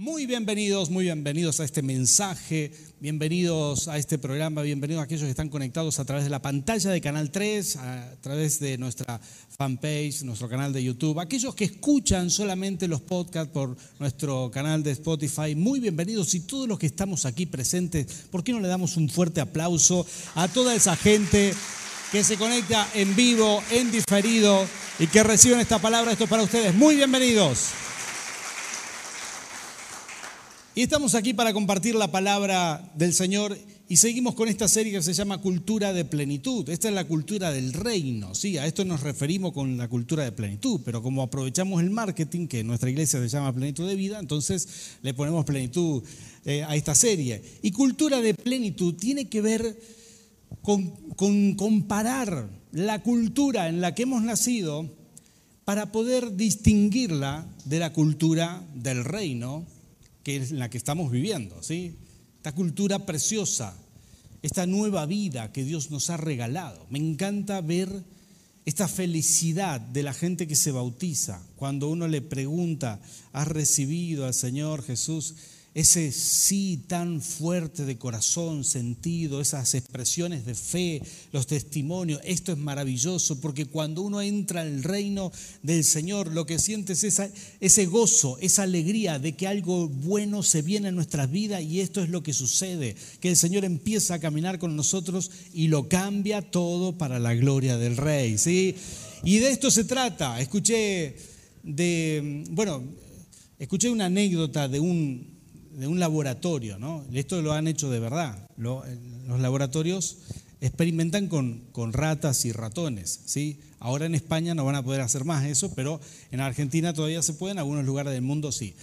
Muy bienvenidos, muy bienvenidos a este mensaje, bienvenidos a este programa, bienvenidos a aquellos que están conectados a través de la pantalla de Canal 3, a través de nuestra fanpage, nuestro canal de YouTube, aquellos que escuchan solamente los podcasts por nuestro canal de Spotify, muy bienvenidos y todos los que estamos aquí presentes, ¿por qué no le damos un fuerte aplauso a toda esa gente que se conecta en vivo, en diferido y que reciben esta palabra? Esto es para ustedes, muy bienvenidos. Y estamos aquí para compartir la palabra del Señor y seguimos con esta serie que se llama Cultura de Plenitud. Esta es la cultura del reino, sí, a esto nos referimos con la cultura de plenitud, pero como aprovechamos el marketing, que nuestra iglesia se llama Plenitud de Vida, entonces le ponemos plenitud eh, a esta serie. Y cultura de plenitud tiene que ver con, con comparar la cultura en la que hemos nacido para poder distinguirla de la cultura del reino que es la que estamos viviendo, ¿sí? Esta cultura preciosa, esta nueva vida que Dios nos ha regalado. Me encanta ver esta felicidad de la gente que se bautiza, cuando uno le pregunta, ¿has recibido al Señor Jesús? Ese sí tan fuerte de corazón, sentido, esas expresiones de fe, los testimonios. Esto es maravilloso porque cuando uno entra al reino del Señor, lo que siente es ese gozo, esa alegría de que algo bueno se viene a nuestras vidas y esto es lo que sucede, que el Señor empieza a caminar con nosotros y lo cambia todo para la gloria del Rey. ¿sí? Y de esto se trata. Escuché de, bueno, escuché una anécdota de un de un laboratorio, ¿no? Esto lo han hecho de verdad. los laboratorios experimentan con, con, ratas y ratones, ¿sí? Ahora en España no van a poder hacer más eso, pero en Argentina todavía se puede, en algunos lugares del mundo sí.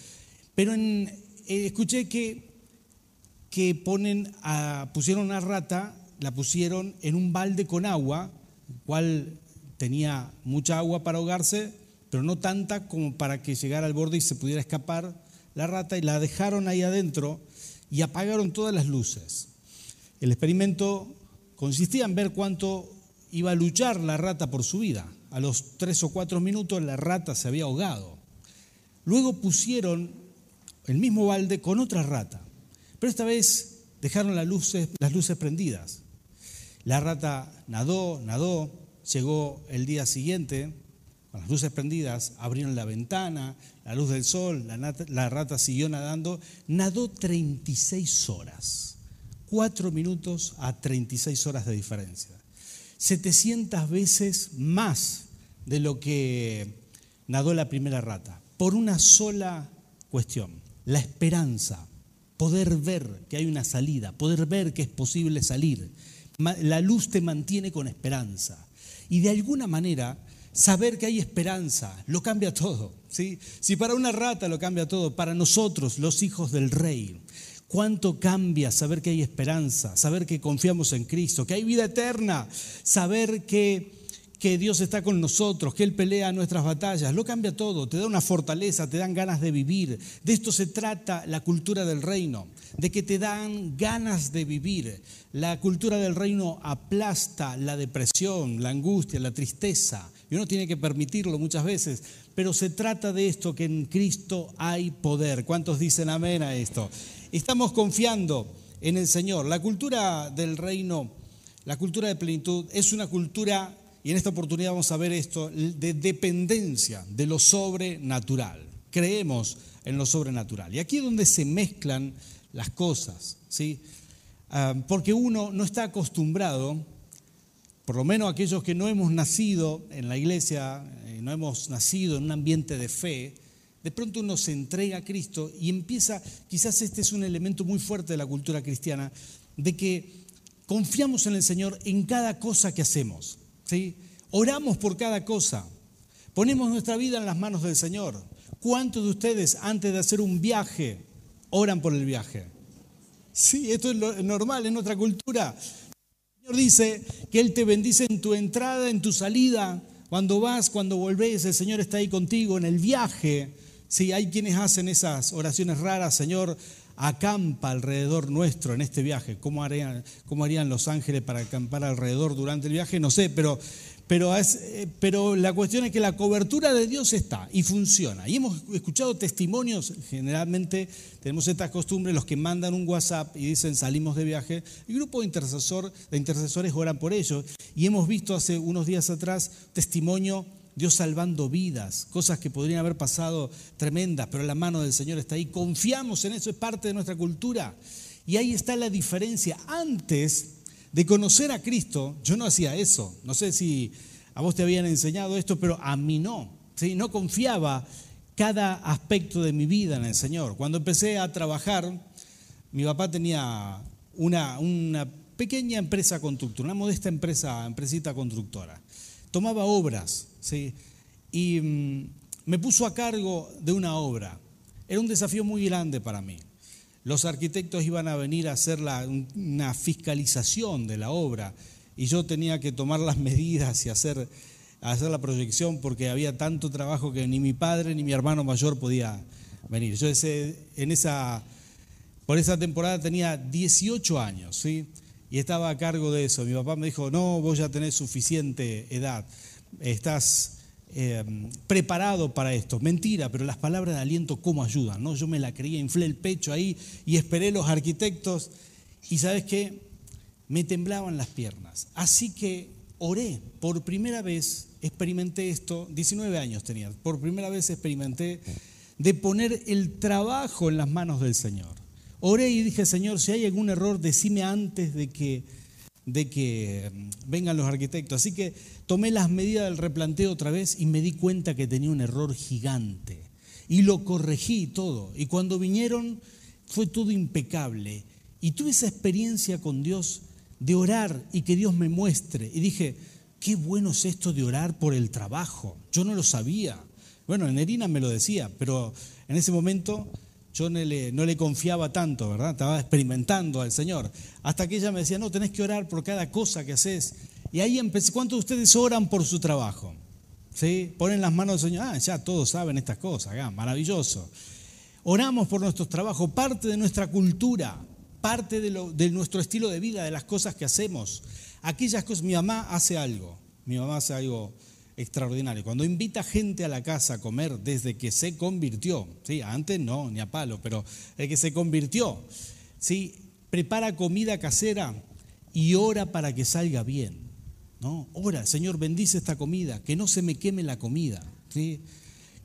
Pero en, eh, escuché que, que ponen a, pusieron una rata, la pusieron en un balde con agua, cual tenía mucha agua para ahogarse, pero no tanta como para que llegara al borde y se pudiera escapar la rata y la dejaron ahí adentro y apagaron todas las luces. El experimento consistía en ver cuánto iba a luchar la rata por su vida. A los tres o cuatro minutos la rata se había ahogado. Luego pusieron el mismo balde con otra rata, pero esta vez dejaron las luces, las luces prendidas. La rata nadó, nadó, llegó el día siguiente, las luces prendidas, abrieron la ventana, la luz del sol, la, rata siguió nadando, nadó 36 horas, 4 minutos a 36 horas de diferencia. 700 veces más de lo que nadó la primera rata, por una sola cuestión, la esperanza, poder ver que hay una salida, poder ver que es posible salir. La luz te mantiene con esperanza. Y de alguna manera Saber que hay esperanza lo cambia todo. ¿sí? Si para una rata lo cambia todo, para nosotros, los hijos del rey, ¿cuánto cambia saber que hay esperanza? Saber que confiamos en Cristo, que hay vida eterna, saber que, que Dios está con nosotros, que Él pelea nuestras batallas, lo cambia todo, te da una fortaleza, te dan ganas de vivir. De esto se trata la cultura del reino, de que te dan ganas de vivir. La cultura del reino aplasta la depresión, la angustia, la tristeza y uno tiene que permitirlo muchas veces, pero se trata de esto, que en Cristo hay poder. ¿Cuántos dicen amén a esto? Estamos confiando en el Señor. La cultura del reino, la cultura de plenitud, es una cultura, y en esta oportunidad vamos a ver esto, de dependencia de lo sobrenatural. Creemos en lo sobrenatural. Y aquí es donde se mezclan las cosas, ¿sí? Ah, porque uno no está acostumbrado por lo menos aquellos que no hemos nacido en la iglesia, eh, no hemos nacido en un ambiente de fe, de pronto uno se entrega a Cristo y empieza, quizás este es un elemento muy fuerte de la cultura cristiana, de que confiamos en el Señor en cada cosa que hacemos. ¿sí? Oramos por cada cosa. Ponemos nuestra vida en las manos del Señor. ¿Cuántos de ustedes antes de hacer un viaje oran por el viaje? Sí, esto es normal en nuestra cultura. Señor dice que Él te bendice en tu entrada, en tu salida, cuando vas, cuando volvés, el Señor está ahí contigo en el viaje. Sí, hay quienes hacen esas oraciones raras, Señor, acampa alrededor nuestro en este viaje. ¿Cómo harían, cómo harían los ángeles para acampar alrededor durante el viaje? No sé, pero, Pero, eh, pero la cuestión es que la cobertura de Dios está y funciona. Y hemos escuchado testimonios, generalmente tenemos esta costumbre, los que mandan un WhatsApp y dicen salimos de viaje, el grupo de, intercesor, de intercesores oran por ellos. Y hemos visto hace unos días atrás testimonio, Dios salvando vidas, cosas que podrían haber pasado tremendas, pero la mano del Señor está ahí. Confiamos en eso, es parte de nuestra cultura. Y ahí está la diferencia. Antes de conocer a Cristo, yo no hacía eso. No sé si a vos te habían enseñado esto, pero a mí no. ¿sí? No confiaba cada aspecto de mi vida en el Señor. Cuando empecé a trabajar, mi papá tenía una, una pequeña empresa constructora, una modesta empresa, empresita constructora. Tomaba obras, ¿sí? Y mm, me puso a cargo de una obra. Era un desafío muy grande para mí. Los arquitectos iban a venir a hacer una fiscalización de la obra y yo tenía que tomar las medidas y hacer, hacer la proyección porque había tanto trabajo que ni mi padre ni mi hermano mayor podía venir. Yo ese, en esa, por esa temporada tenía 18 años, ¿sí? Y estaba a cargo de eso. Mi papá me dijo, no, vos ya tenés suficiente edad, estás Em, preparado para esto. Mentira, pero las palabras de aliento, ¿cómo ayudan? ¿no? Yo me la creía, inflé el pecho ahí y esperé los arquitectos y sabes qué, me temblaban las piernas. Así que oré, por primera vez experimenté esto, 19 años tenía, por primera vez experimenté de poner el trabajo en las manos del Señor. Oré y dije, Señor, si hay algún error, decime antes de que de que mm, vengan los arquitectos. Así que tomé las medidas del replanteo otra vez y me di cuenta que tenía un error gigante. Y lo corregí todo. Y cuando vinieron fue todo impecable. Y tuve esa experiencia con Dios de orar y que Dios me muestre. Y dije, qué bueno es esto de orar por el trabajo. Yo no lo sabía. Bueno, Nerina me lo decía, pero en ese momento yo no le, no le, confiaba tanto, ¿verdad? Estaba experimentando al Señor. Hasta que ella me decía, no, tenés que orar por cada cosa que haces. Y ahí empecé, ¿cuántos de ustedes oran por su trabajo? ¿Sí? Ponen las manos del Señor, ah, ya todos saben estas cosas, ah, maravilloso. Oramos por nuestros trabajos, parte de nuestra cultura, parte de, lo, de nuestro estilo de vida, de las cosas que hacemos. Aquellas cosas, mi mamá hace algo, mi mamá hace algo extraordinario. Cuando invita gente a la casa a comer desde que se convirtió, ¿sí? antes no, ni a palo, pero desde que se convirtió, ¿sí? prepara comida casera y ora para que salga bien. ¿no? Ora, Señor, bendice esta comida, que no se me queme la comida, ¿sí?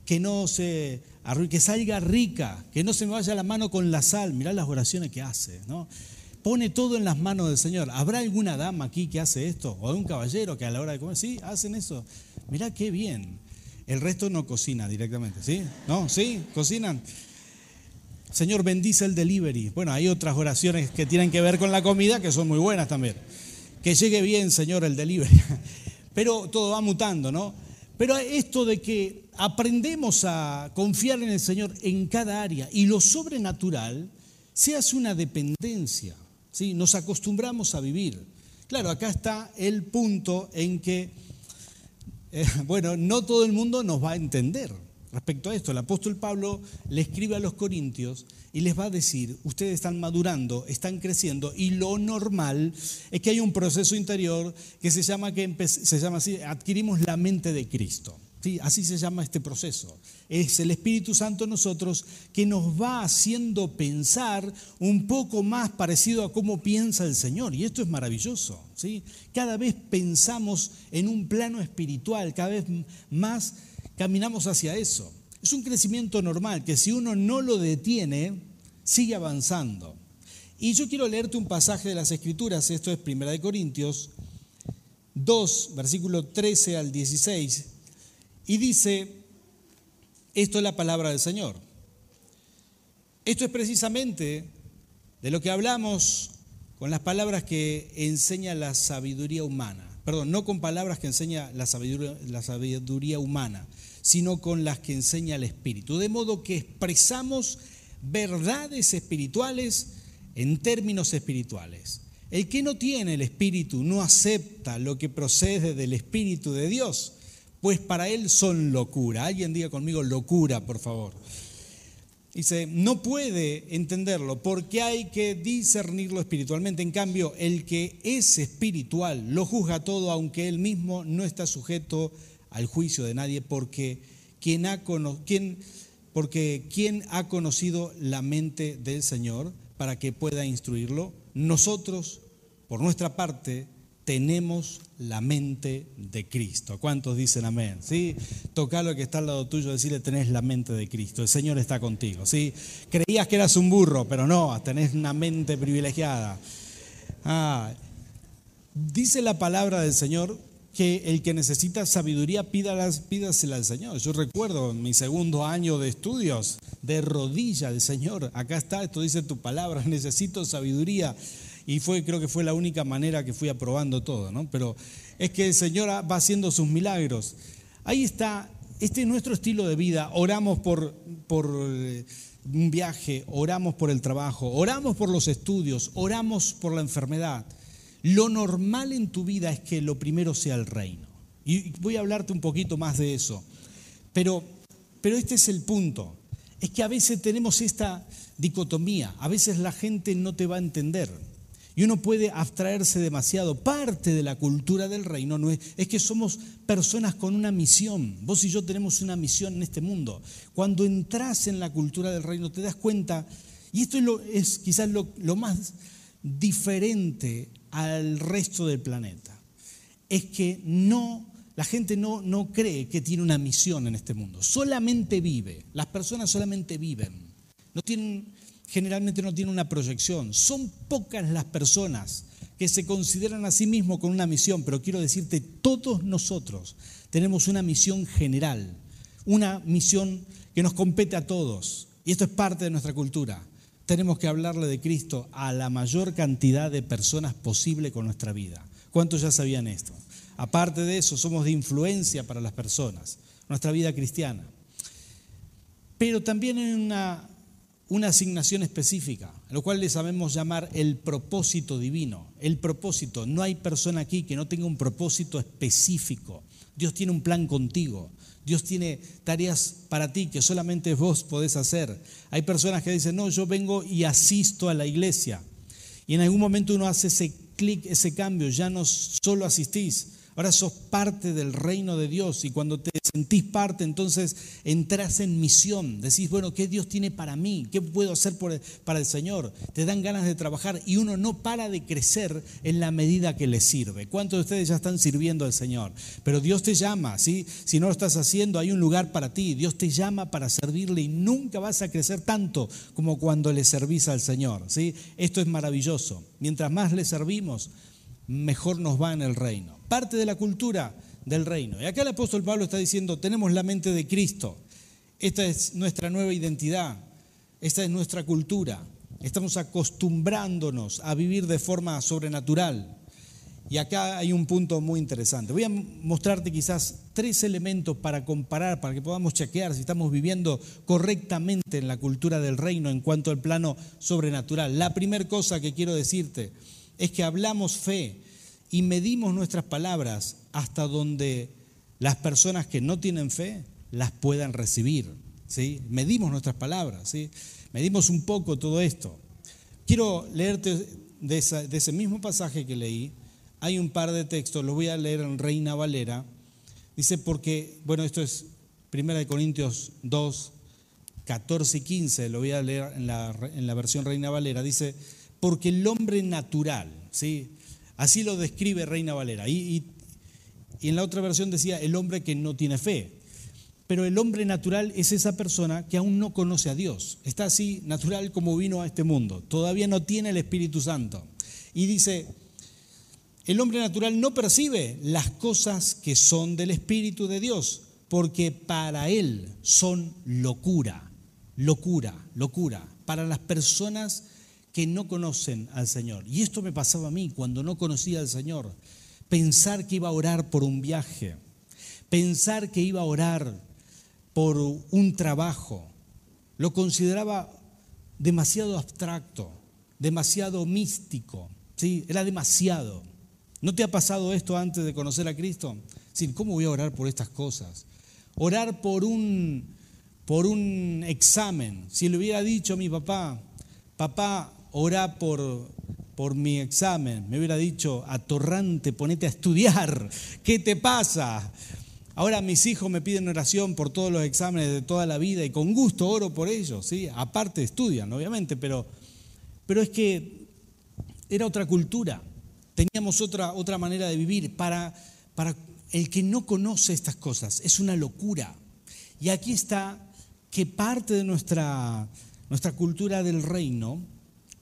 que no se que salga rica, que no se me vaya la mano con la sal. Mirá las oraciones que hace. ¿no? pone todo en las manos del Señor. ¿Habrá alguna dama aquí que hace esto? ¿O un caballero que a la hora de comer, sí, hacen eso? Mirá qué bien. El resto no cocina directamente, ¿sí? ¿No? ¿Sí? ¿Cocinan? Señor, bendice el delivery. Bueno, hay otras oraciones que tienen que ver con la comida que son muy buenas también. Que llegue bien, Señor, el delivery. Pero todo va mutando, ¿no? Pero esto de que aprendemos a confiar en el Señor en cada área y lo sobrenatural se hace una dependencia. ¿sí? Nos acostumbramos a vivir. Claro, acá está el punto en que, eh, bueno, no todo el mundo nos va a entender respecto a esto. El apóstol Pablo le escribe a los corintios y les va a decir, ustedes están madurando, están creciendo y lo normal es que hay un proceso interior que se llama, que se llama así, adquirimos la mente de Cristo. Así se llama este proceso. Es el Espíritu Santo en nosotros que nos va haciendo pensar un poco más parecido a cómo piensa el Señor. Y esto es maravilloso. ¿sí? Cada vez pensamos en un plano espiritual, cada vez más caminamos hacia eso. Es un crecimiento normal que si uno no lo detiene, sigue avanzando. Y yo quiero leerte un pasaje de las Escrituras, esto es 1 Corintios 2, versículo 13 al 16 y dice, esto es la palabra del Señor. Esto es precisamente de lo que hablamos con las palabras que enseña la sabiduría humana. Perdón, no con palabras que enseña la sabiduría, la sabiduría humana, sino con las que enseña el Espíritu. De modo que expresamos verdades espirituales en términos espirituales. El que no tiene el Espíritu no acepta lo que procede del Espíritu de Dios pues para él son locura. Alguien diga conmigo locura, por favor. Dice, no puede entenderlo porque hay que discernirlo espiritualmente. En cambio, el que es espiritual lo juzga todo, aunque él mismo no está sujeto al juicio de nadie, porque quien ha, porque quien ha conocido la mente del Señor para que pueda instruirlo, nosotros, por nuestra parte, tenemos la mente de Cristo. ¿Cuántos dicen amén? ¿Sí? Toca lo que está al lado tuyo, decirle, tenés la mente de Cristo. El Señor está contigo. ¿sí? Creías que eras un burro, pero no, tenés una mente privilegiada. Ah, dice la palabra del Señor que el que necesita sabiduría pídasela al Señor. Yo recuerdo mi segundo año de estudios, de rodilla del Señor, acá está, esto dice tu palabra, necesito sabiduría y fue, creo que fue la única manera que fui aprobando todo, ¿no? Pero es que el Señor va haciendo sus milagros. Ahí está, este es nuestro estilo de vida. Oramos por, por eh, un viaje, oramos por el trabajo, oramos por los estudios, oramos por la enfermedad. Lo normal en tu vida es que lo primero sea el reino. Y voy a hablarte un poquito más de eso. Pero, pero este es el punto. Es que a veces tenemos esta dicotomía. A veces la gente no te va a entender. Y uno puede abstraerse demasiado. Parte de la cultura del reino no es, es, que somos personas con una misión. Vos y yo tenemos una misión en este mundo. Cuando entras en la cultura del reino te das cuenta, y esto es, quizás lo, lo más diferente al resto del planeta, es que no, la gente no, no cree que tiene una misión en este mundo. Solamente vive. Las personas solamente viven. No tienen generalmente no tiene una proyección. Son pocas las personas que se consideran a sí mismos con una misión, pero quiero decirte, todos nosotros tenemos una misión general, una misión que nos compete a todos. Y esto es parte de nuestra cultura. Tenemos que hablarle de Cristo a la mayor cantidad de personas posible con nuestra vida. ¿Cuántos ya sabían esto? Aparte de eso, somos de influencia para las personas, nuestra vida cristiana. Pero también en una una asignación específica, a lo cual le sabemos llamar el propósito divino. El propósito, no hay persona aquí que no tenga un propósito específico. Dios tiene un plan contigo. Dios tiene tareas para ti que solamente vos podés hacer. Hay personas que dicen, no, yo vengo y asisto a la iglesia. Y en algún momento uno hace ese clic, ese cambio, ya no solo asistís, Ahora sos parte del reino de Dios y cuando te sentís parte, entonces entras en misión. Decís, bueno, ¿qué Dios tiene para mí? ¿Qué puedo hacer para el Señor? Te dan ganas de trabajar y uno no para de crecer en la medida que le sirve. ¿Cuántos de ustedes ya están sirviendo al Señor? Pero Dios te llama, ¿sí? Si no lo estás haciendo, hay un lugar para ti. Dios te llama para servirle y nunca vas a crecer tanto como cuando le servís al Señor, ¿sí? Esto es maravilloso. Mientras más le servimos, mejor nos va en el reino. Parte de la cultura del reino. Y acá el apóstol Pablo está diciendo, tenemos la mente de Cristo. Esta es nuestra nueva identidad. Esta es nuestra cultura. Estamos acostumbrándonos a vivir de forma sobrenatural. Y acá hay un punto muy interesante. Voy a mostrarte quizás tres elementos para comparar, para que podamos chequear si estamos viviendo correctamente en la cultura del reino en cuanto al plano sobrenatural. La primera cosa que quiero decirte es que hablamos fe y medimos nuestras palabras hasta donde las personas que no tienen fe las puedan recibir. ¿sí? Medimos nuestras palabras, ¿sí? medimos un poco todo esto. Quiero leerte de, ese mismo pasaje que leí, hay un par de textos, los voy a leer en Reina Valera. Dice porque, bueno, esto es 1 Corintios 2, 14 y 15, lo voy a leer en la, en la versión Reina Valera. Dice, porque el hombre natural, ¿sí? así lo describe Reina Valera, y, en la otra versión decía el hombre que no tiene fe. Pero el hombre natural es esa persona que aún no conoce a Dios. Está así natural como vino a este mundo. Todavía no tiene el Espíritu Santo. Y dice, el hombre natural no percibe las cosas que son del Espíritu de Dios, porque para él son locura, locura, locura. Para las personas que no conocen al Señor. Y esto me pasaba a mí cuando no conocía al Señor. Pensar que iba a orar por un viaje, pensar que iba a orar por un trabajo, lo consideraba demasiado abstracto, demasiado místico, ¿sí? Era demasiado. ¿No te ha pasado esto antes de conocer a Cristo? ¿Cómo voy a orar por estas cosas? Orar por un por un examen. Si le hubiera dicho a mi papá, papá, orá por, por mi examen, me hubiera dicho, atorrante, ponete a estudiar, ¿qué te pasa? Ahora mis hijos me piden oración por todos los exámenes de toda la vida y con gusto oro por ellos, ¿sí? Aparte estudian, obviamente, pero, pero es que era otra cultura, teníamos otra, otra manera de vivir. Para, para el que no conoce estas cosas, es una locura. Y aquí está que parte de nuestra, nuestra cultura del reino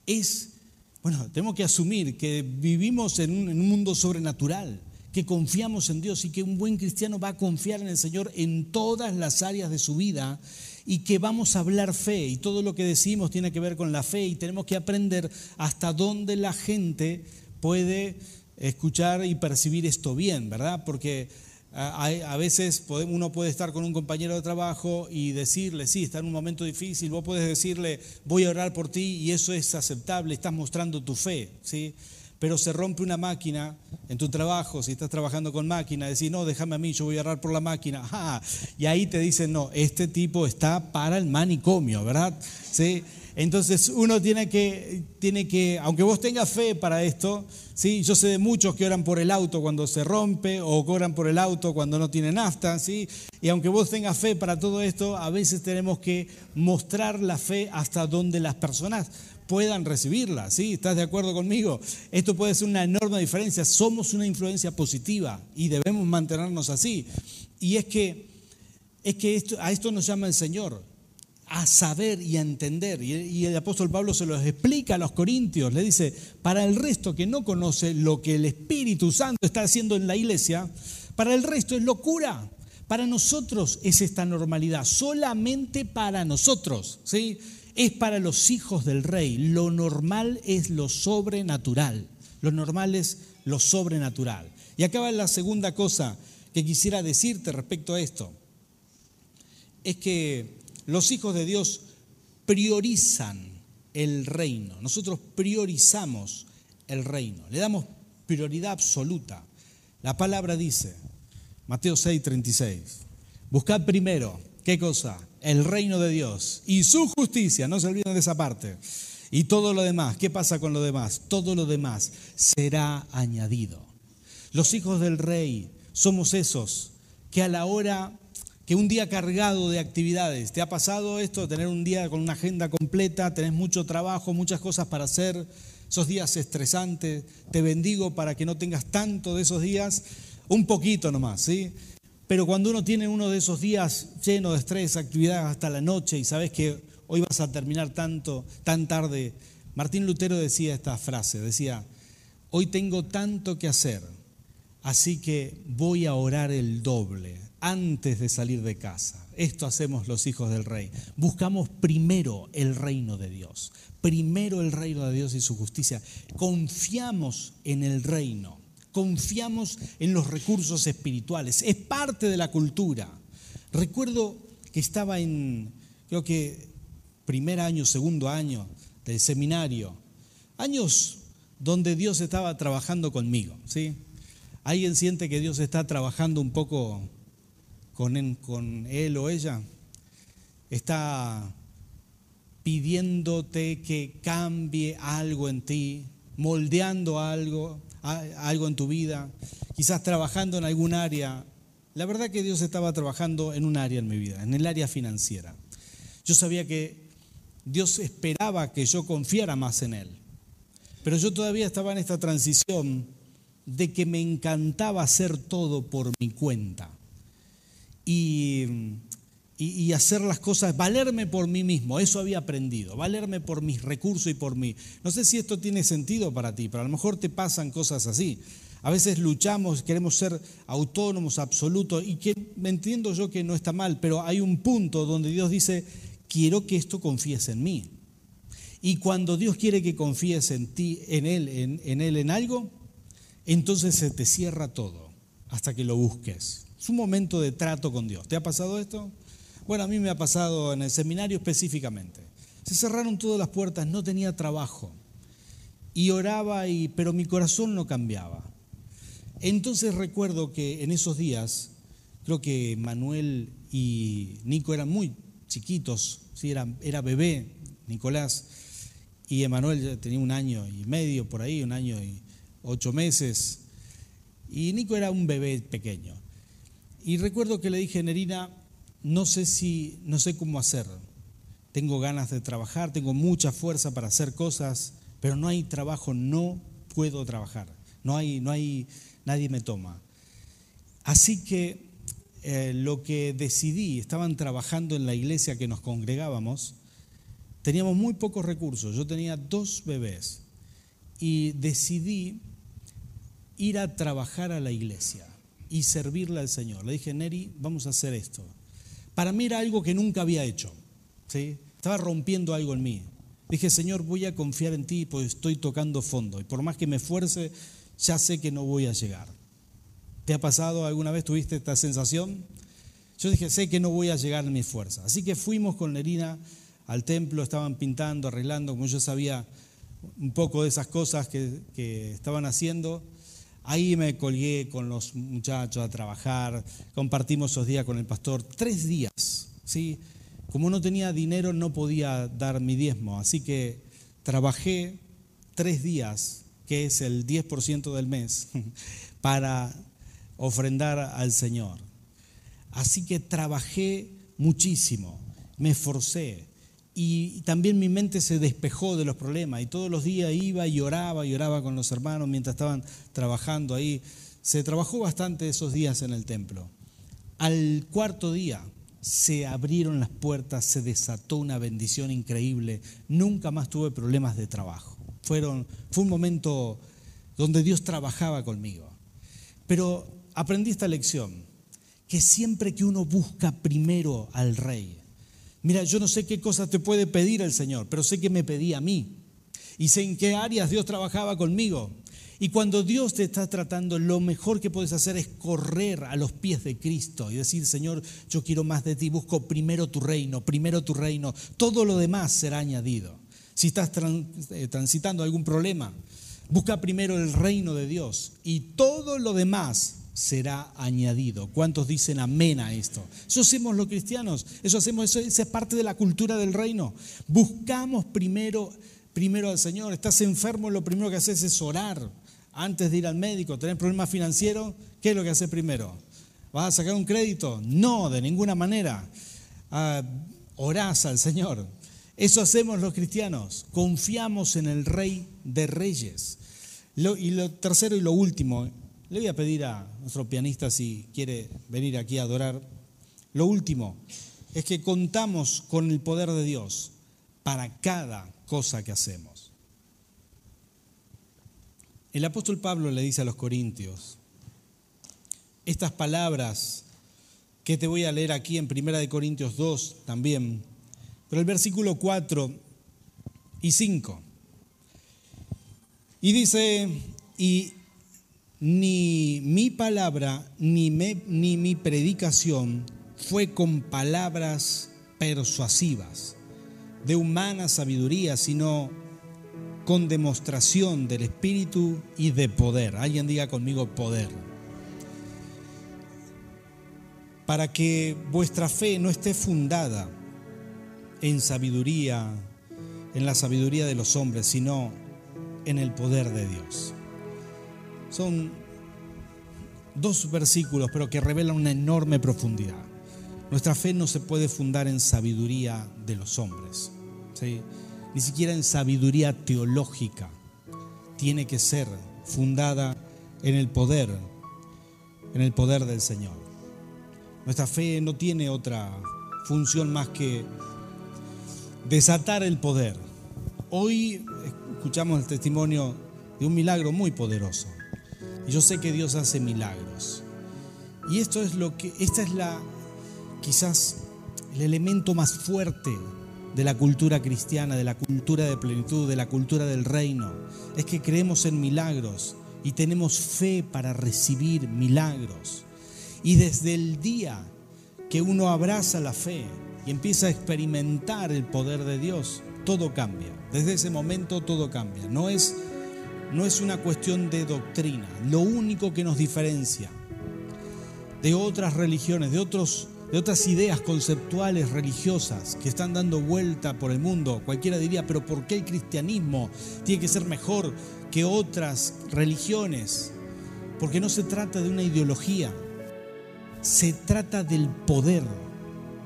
es, bueno, tenemos que asumir que vivimos en un, en un mundo sobrenatural que confiamos en Dios y que un buen cristiano va a confiar en el Señor en todas las áreas de su vida y que vamos a hablar fe y todo lo que decimos tiene que ver con la fe y tenemos que aprender hasta dónde la gente puede escuchar y percibir esto bien, ¿verdad? Porque a, veces uno puede estar con un compañero de trabajo y decirle, sí, está en un momento difícil, vos puedes decirle, voy a orar por ti y eso es aceptable, estás mostrando tu fe, ¿sí? Pero se rompe una máquina en tu trabajo, si estás trabajando con máquina, decís, no, déjame a mí, yo voy a orar por la máquina. Ah, y ahí te dicen, no, este tipo está para el manicomio, ¿verdad? ¿Sí? Entonces uno tiene que, tiene que, aunque vos tengas fe para esto, ¿sí? yo sé de muchos que oran por el auto cuando se rompe o oran por el auto cuando no tiene nafta, ¿sí? y aunque vos tengas fe para todo esto, a veces tenemos que mostrar la fe hasta donde las personas puedan recibirla, ¿sí? ¿Estás de acuerdo conmigo? Esto puede ser una enorme diferencia, somos una influencia positiva y debemos mantenernos así. Y es que, es que a esto nos llama el Señor, a saber y a entender. Y el apóstol Pablo se los explica a los corintios. Le dice, para el resto que no conoce lo que el Espíritu Santo está haciendo en la iglesia, para el resto es locura. Para nosotros es esta normalidad, solamente para nosotros, ¿sí? Es para los hijos del rey. Lo normal es lo sobrenatural. Lo normal es lo sobrenatural. Y acá va la segunda cosa que quisiera decirte respecto a esto. Es que los hijos de Dios priorizan el reino. Nosotros priorizamos el reino. Le damos prioridad absoluta. La palabra dice, Mateo 6, 36, buscad primero, ¿qué cosa? El reino de Dios y su justicia, no se olviden de esa parte. Y todo lo demás, ¿qué pasa con lo demás? Todo lo demás será añadido. Los hijos del rey somos esos que a la hora que un día cargado de actividades. ¿Te ha pasado esto? Tener un día con una agenda completa, tenés mucho trabajo, muchas cosas para hacer, esos días estresantes. Te bendigo para que no tengas tanto de esos días, un poquito nomás, ¿sí? Pero cuando uno tiene uno de esos días lleno de estrés, actividades hasta la noche y sabes que hoy vas a terminar tanto, tan tarde, Martín Lutero decía esta frase, decía, hoy tengo tanto que hacer, así que voy a orar el doble antes de salir de casa. Esto hacemos los hijos del rey. Buscamos primero el reino de Dios, primero el reino de Dios y su justicia. Confiamos en el reino, confiamos en los recursos espirituales. Es parte de la cultura. Recuerdo que estaba en, creo que, primer año, segundo año del seminario. Años donde Dios estaba trabajando conmigo, ¿sí? ¿Alguien siente que Dios está trabajando un poco con, él o ella, está pidiéndote que cambie algo en ti, moldeando algo, algo en tu vida, quizás trabajando en algún área. La verdad que Dios estaba trabajando en un área en mi vida, en el área financiera. Yo sabía que Dios esperaba que yo confiara más en Él, pero yo todavía estaba en esta transición de que me encantaba hacer todo por mi cuenta y, hacer las cosas, valerme por mí mismo, eso había aprendido, valerme por mis recursos y por mí. No sé si esto tiene sentido para ti, pero a lo mejor te pasan cosas así. A veces luchamos, queremos ser autónomos, absolutos, y que entiendo yo que no está mal, pero hay un punto donde Dios dice, quiero que esto confíes en mí. Y cuando Dios quiere que confíes en ti, en Él, en Él, en algo, entonces se te cierra todo hasta que lo busques. Es un momento de trato con Dios. ¿Te ha pasado esto? Bueno, a mí me ha pasado en el seminario específicamente. Se cerraron todas las puertas, no tenía trabajo. Y oraba, y, pero mi corazón no cambiaba. Entonces recuerdo que en esos días, creo que Manuel y Nico eran muy chiquitos, ¿sí? era, era bebé, Nicolás, y Emanuel tenía un año y medio por ahí, un año y ocho meses, y Nico era un bebé pequeño. Y recuerdo que le dije, Nerina, no sé si, no sé cómo hacer. Tengo ganas de trabajar, tengo mucha fuerza para hacer cosas, pero no hay trabajo, no puedo trabajar. No hay, no hay, nadie me toma. Así que eh, lo que decidí, estaban trabajando en la iglesia que nos congregábamos, teníamos muy pocos recursos, yo tenía dos bebés y decidí ir a trabajar a la iglesia y servirle al Señor. Le dije, Neri, vamos a hacer esto. Para mí era algo que nunca había hecho. ¿sí? Estaba rompiendo algo en mí. Dije, Señor, voy a confiar en ti, pues estoy tocando fondo. Y por más que me esfuerce, ya sé que no voy a llegar. ¿Te ha pasado alguna vez, tuviste esta sensación? Yo dije, sé que no voy a llegar en mi fuerza. Así que fuimos con Nerina al templo, estaban pintando, arreglando, como yo sabía un poco de esas cosas que, que estaban haciendo. Ahí me colgué con los muchachos a trabajar, compartimos esos días con el pastor, tres días, ¿sí? Como no tenía dinero no podía dar mi diezmo, así que trabajé tres días, que es el 10% del mes, para ofrendar al Señor. Así que trabajé muchísimo, me esforcé, y también mi mente se despejó de los problemas y todos los días iba y oraba y oraba con los hermanos mientras estaban trabajando ahí. Se trabajó bastante esos días en el templo. Al cuarto día se abrieron las puertas, se desató una bendición increíble. Nunca más tuve problemas de trabajo. Fueron, fue un momento donde Dios trabajaba conmigo. Pero aprendí esta lección, que siempre que uno busca primero al rey, Mira, yo no sé qué cosas te puede pedir el Señor, pero sé que me pedía a mí. Y sé en qué áreas Dios trabajaba conmigo. Y cuando Dios te está tratando, lo mejor que puedes hacer es correr a los pies de Cristo y decir, Señor, yo quiero más de ti, busco primero tu reino, primero tu reino, todo lo demás será añadido. Si estás eh, transitando algún problema, busca primero el reino de Dios y todo lo demás será añadido. ¿Cuántos dicen amén a esto? Eso hacemos los cristianos, eso hacemos, eso, es parte de la cultura del reino. Buscamos primero, primero al Señor. Estás enfermo, lo primero que haces es orar antes de ir al médico. ¿Tenés problemas financieros? ¿Qué es lo que haces primero? ¿Vas a sacar un crédito? No, de ninguna manera. Ah, orás al Señor. Eso hacemos los cristianos. Confiamos en el Rey de Reyes. y lo tercero y lo último, le voy a pedir a nuestro pianista si quiere venir aquí a adorar. Lo último es que contamos con el poder de Dios para cada cosa que hacemos. El apóstol Pablo le dice a los corintios, estas palabras que te voy a leer aquí en 1 Corintios 2 también, pero el versículo 4 y 5. Y dice, y ni mi palabra ni, mi predicación fue con palabras persuasivas de humana sabiduría, sino con demostración del Espíritu y de poder. Alguien diga conmigo poder. Para que vuestra fe no esté fundada en sabiduría, en la sabiduría de los hombres, sino en el poder de Dios. Son dos versículos, pero que revelan una enorme profundidad. Nuestra fe no se puede fundar en sabiduría de los hombres, ni siquiera en sabiduría teológica. Tiene que ser fundada en el poder, en el poder del Señor. Nuestra fe no tiene otra función más que desatar el poder. Hoy escuchamos el testimonio de un milagro muy poderoso. Yo sé que Dios hace milagros. Y esto es lo que, esta es la, quizás el elemento más fuerte de la cultura cristiana, de la cultura de plenitud, de la cultura del reino. Es que creemos en milagros y tenemos fe para recibir milagros. Y desde el día que uno abraza la fe y empieza a experimentar el poder de Dios, todo cambia. Desde ese momento todo cambia. No es no es una cuestión de doctrina. Lo único que nos diferencia de otras religiones, de otros de otras ideas conceptuales religiosas que están dando vuelta por el mundo. Cualquiera diría, pero ¿por qué el cristianismo tiene que ser mejor que otras religiones? Porque no se trata de una ideología, se trata del poder.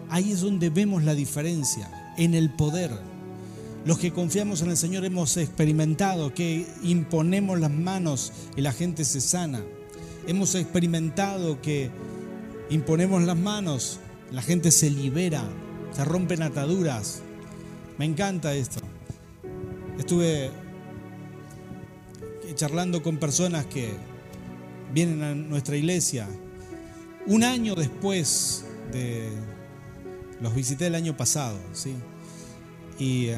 Ahí es donde vemos la diferencia, en el poder. Los que confiamos en el Señor hemos experimentado que imponemos las manos y la gente se sana. Hemos experimentado que imponemos las manos, la gente se libera, se rompen ataduras. Me encanta esto. Estuve charlando con personas que vienen a nuestra iglesia. Un año después de... Los visité el año pasado, ¿sí? Y, eh,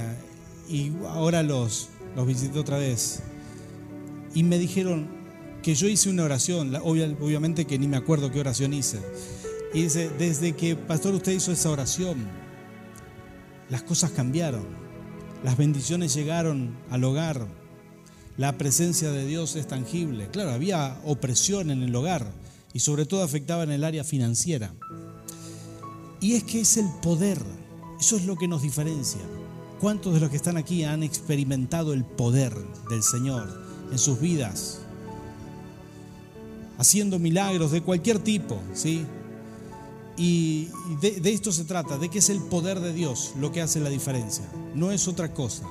y ahora los, los visité otra vez. Y me dijeron, que yo hice una oración, obviamente que ni me acuerdo qué oración hice. Y dice, desde que pastor usted hizo esa oración, las cosas cambiaron, las bendiciones llegaron al hogar, la presencia de Dios es tangible. Claro, había opresión en el hogar y sobre todo afectaba en el área financiera. Y es que es el poder, eso es lo que nos diferencia. ¿Cuántos de los que están aquí han experimentado el poder del Señor en sus vidas? haciendo milagros de cualquier tipo, ¿sí? Y de, esto se trata, de que es el poder de Dios lo que hace la diferencia, no es otra cosa.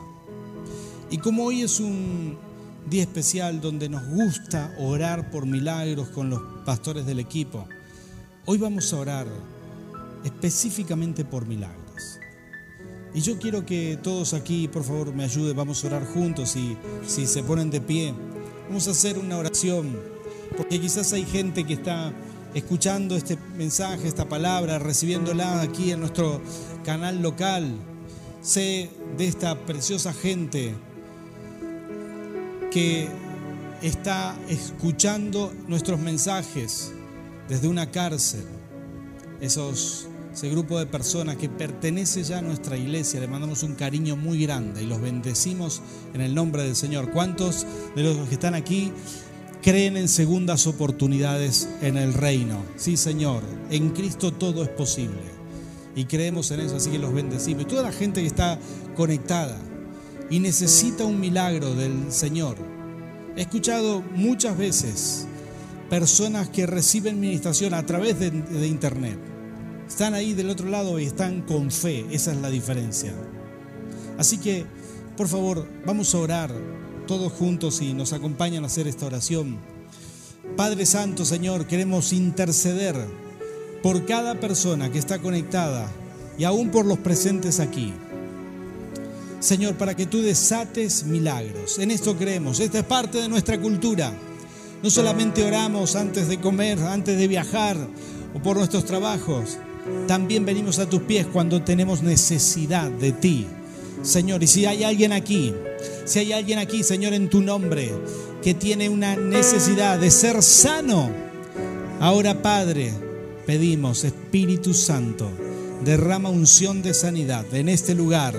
Y como hoy es un día especial donde nos gusta orar por milagros con los pastores del equipo, hoy vamos a orar específicamente por milagros. Y yo quiero que todos aquí, por favor, me ayuden, vamos a orar juntos y si se ponen de pie, vamos a hacer una oración porque quizás hay gente que está escuchando este mensaje, esta palabra, recibiéndola aquí en nuestro canal local. Sé de esta preciosa gente que está escuchando nuestros mensajes desde una cárcel. Esos, ese grupo de personas que pertenece ya a nuestra iglesia, le mandamos un cariño muy grande y los bendecimos en el nombre del Señor. ¿Cuántos de los que están aquí creen en segundas oportunidades en el reino. Sí, Señor, en Cristo todo es posible. Y creemos en eso, así que los bendecimos. Y toda la gente que está conectada y necesita un milagro del Señor. He escuchado muchas veces personas que reciben ministración a través de, de internet. Están ahí del otro lado y están con fe. Esa es la diferencia. Así que, por favor, vamos a orar todos juntos y nos acompañan a hacer esta oración. Padre Santo, Señor, queremos interceder por cada persona que está conectada y aún por los presentes aquí. Señor, para que tú desates milagros. En esto creemos. Esta es parte de nuestra cultura. No solamente oramos antes de comer, antes de viajar o por nuestros trabajos. También venimos a tus pies cuando tenemos necesidad de ti. Señor, y si hay alguien aquí si hay alguien aquí, Señor, en tu nombre, que tiene una necesidad de ser sano, ahora, Padre, pedimos, Espíritu Santo, derrama unción de sanidad en este lugar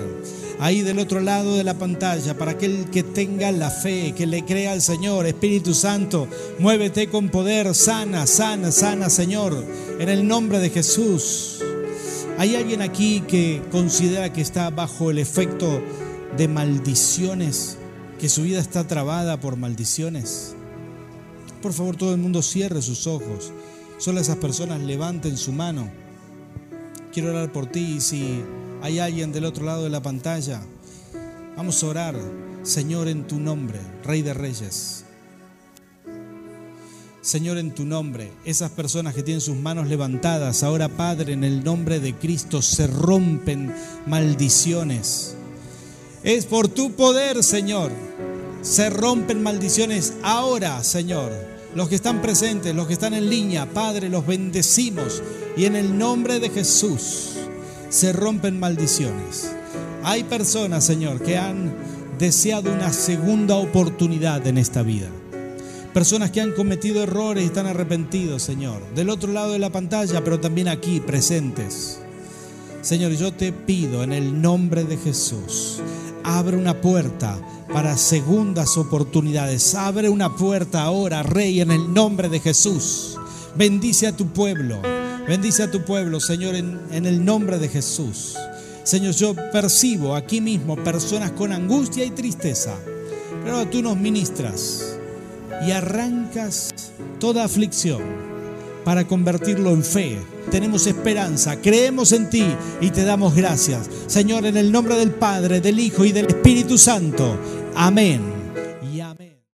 ahí del otro lado de la pantalla, para aquel que tenga la fe, que le crea al Señor. Espíritu Santo, muévete con poder, sana, sana, sana, Señor, en el nombre de Jesús. ¿Hay alguien aquí que considera que está bajo el efecto de maldiciones, que su vida está trabada por maldiciones. Por favor, todo el mundo cierre sus ojos. Solo esas personas levanten su mano. Quiero orar por ti y si hay alguien del otro lado de la pantalla, vamos a orar, Señor, en tu nombre, Rey de Reyes. Señor, en tu nombre, esas personas que tienen sus manos levantadas, ahora Padre, en el nombre de Cristo, se rompen maldiciones es por tu poder, Señor. Se rompen maldiciones ahora, Señor. Los que están presentes, los que están en línea, Padre, los bendecimos. Y en el nombre de Jesús se rompen maldiciones. Hay personas, Señor, que han deseado una segunda oportunidad en esta vida. Personas que han cometido errores y están arrepentidos, Señor. Del otro lado de la pantalla, pero también aquí presentes. Señor, yo te pido en el nombre de Jesús abre una puerta para segundas oportunidades. Abre una puerta ahora, Rey, en el nombre de Jesús. Bendice a tu pueblo. Bendice a tu pueblo, Señor, en, en el nombre de Jesús. Señor, yo percibo aquí mismo personas con angustia y tristeza, pero tú nos ministras y arrancas toda aflicción para convertirlo en fe. Tenemos esperanza, creemos en ti y te damos gracias. Señor, en el nombre del Padre, del Hijo y del Espíritu Santo. Amén.